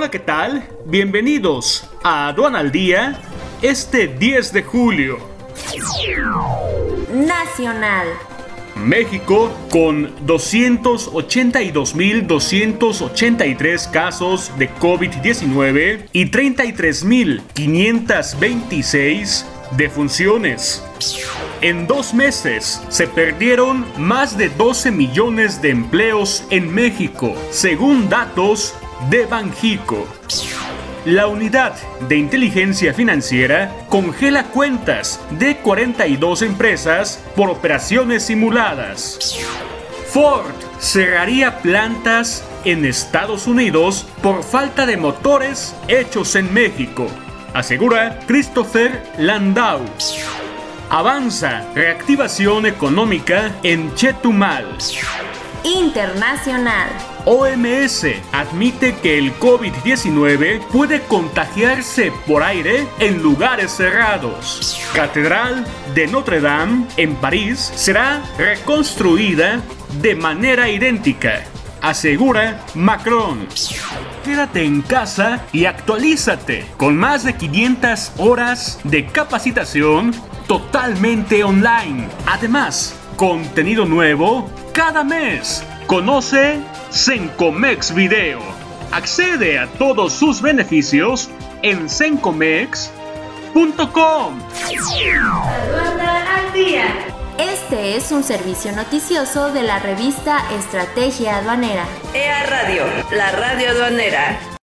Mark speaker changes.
Speaker 1: Hola, ¿qué tal? Bienvenidos a Aduan al Día este 10 de julio.
Speaker 2: Nacional.
Speaker 1: México con 282.283 casos de COVID-19 y 33.526 defunciones. En dos meses se perdieron más de 12 millones de empleos en México, según datos de Banjico. La unidad de inteligencia financiera congela cuentas de 42 empresas por operaciones simuladas. Ford cerraría plantas en Estados Unidos por falta de motores hechos en México, asegura Christopher Landau. Avanza reactivación económica en Chetumal.
Speaker 2: Internacional.
Speaker 1: OMS admite que el COVID-19 puede contagiarse por aire en lugares cerrados. Catedral de Notre Dame en París será reconstruida de manera idéntica, asegura Macron. Quédate en casa y actualízate con más de 500 horas de capacitación totalmente online. Además, contenido nuevo cada mes. Conoce Sencomex Video. Accede a todos sus beneficios en sencomex.com.
Speaker 2: Este es un servicio noticioso de la revista Estrategia Aduanera.
Speaker 3: EA Radio, la radio aduanera.